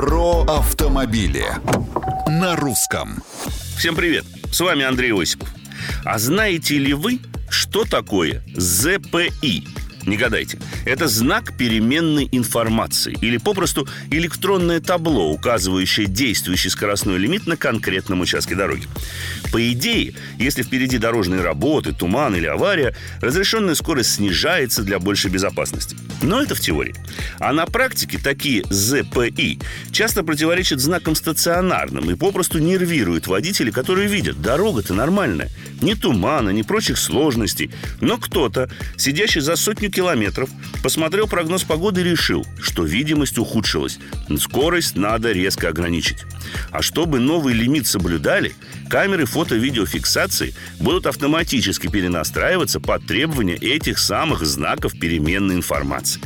Про автомобили на русском. Всем привет! С вами Андрей Осипов. А знаете ли вы, что такое ЗПИ? Не гадайте. Это знак переменной информации или попросту электронное табло, указывающее действующий скоростной лимит на конкретном участке дороги. По идее, если впереди дорожные работы, туман или авария, разрешенная скорость снижается для большей безопасности. Но это в теории. А на практике такие ЗПИ часто противоречат знакам стационарным и попросту нервируют водителей, которые видят, дорога-то нормальная. Ни тумана, ни прочих сложностей. Но кто-то, сидящий за сотню километров, посмотрел прогноз погоды и решил, что видимость ухудшилась. Скорость надо резко ограничить. А чтобы новый лимит соблюдали, камеры фото-видеофиксации будут автоматически перенастраиваться под требования этих самых знаков переменной информации.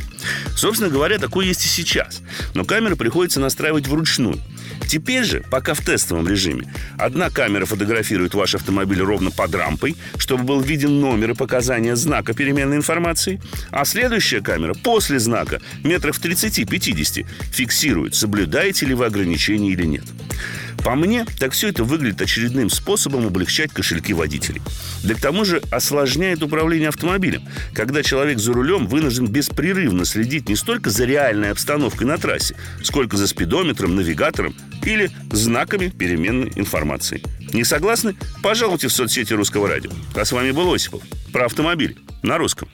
Собственно говоря, такое есть и сейчас. Но камеры приходится настраивать вручную. Теперь же, пока в тестовом режиме, одна камера фотографирует ваш автомобиль ровно под рампой, чтобы был виден номер и показания знака переменной информации, а следующая камера после знака, метров 30-50, фиксирует, соблюдаете ли вы ограничения или нет. По мне, так все это выглядит очередным способом облегчать кошельки водителей. Да к тому же осложняет управление автомобилем, когда человек за рулем вынужден беспрерывно следить не столько за реальной обстановкой на трассе, сколько за спидометром, навигатором или знаками переменной информации. Не согласны? Пожалуйте в соцсети Русского радио. А с вами был Осипов. Про автомобиль на русском.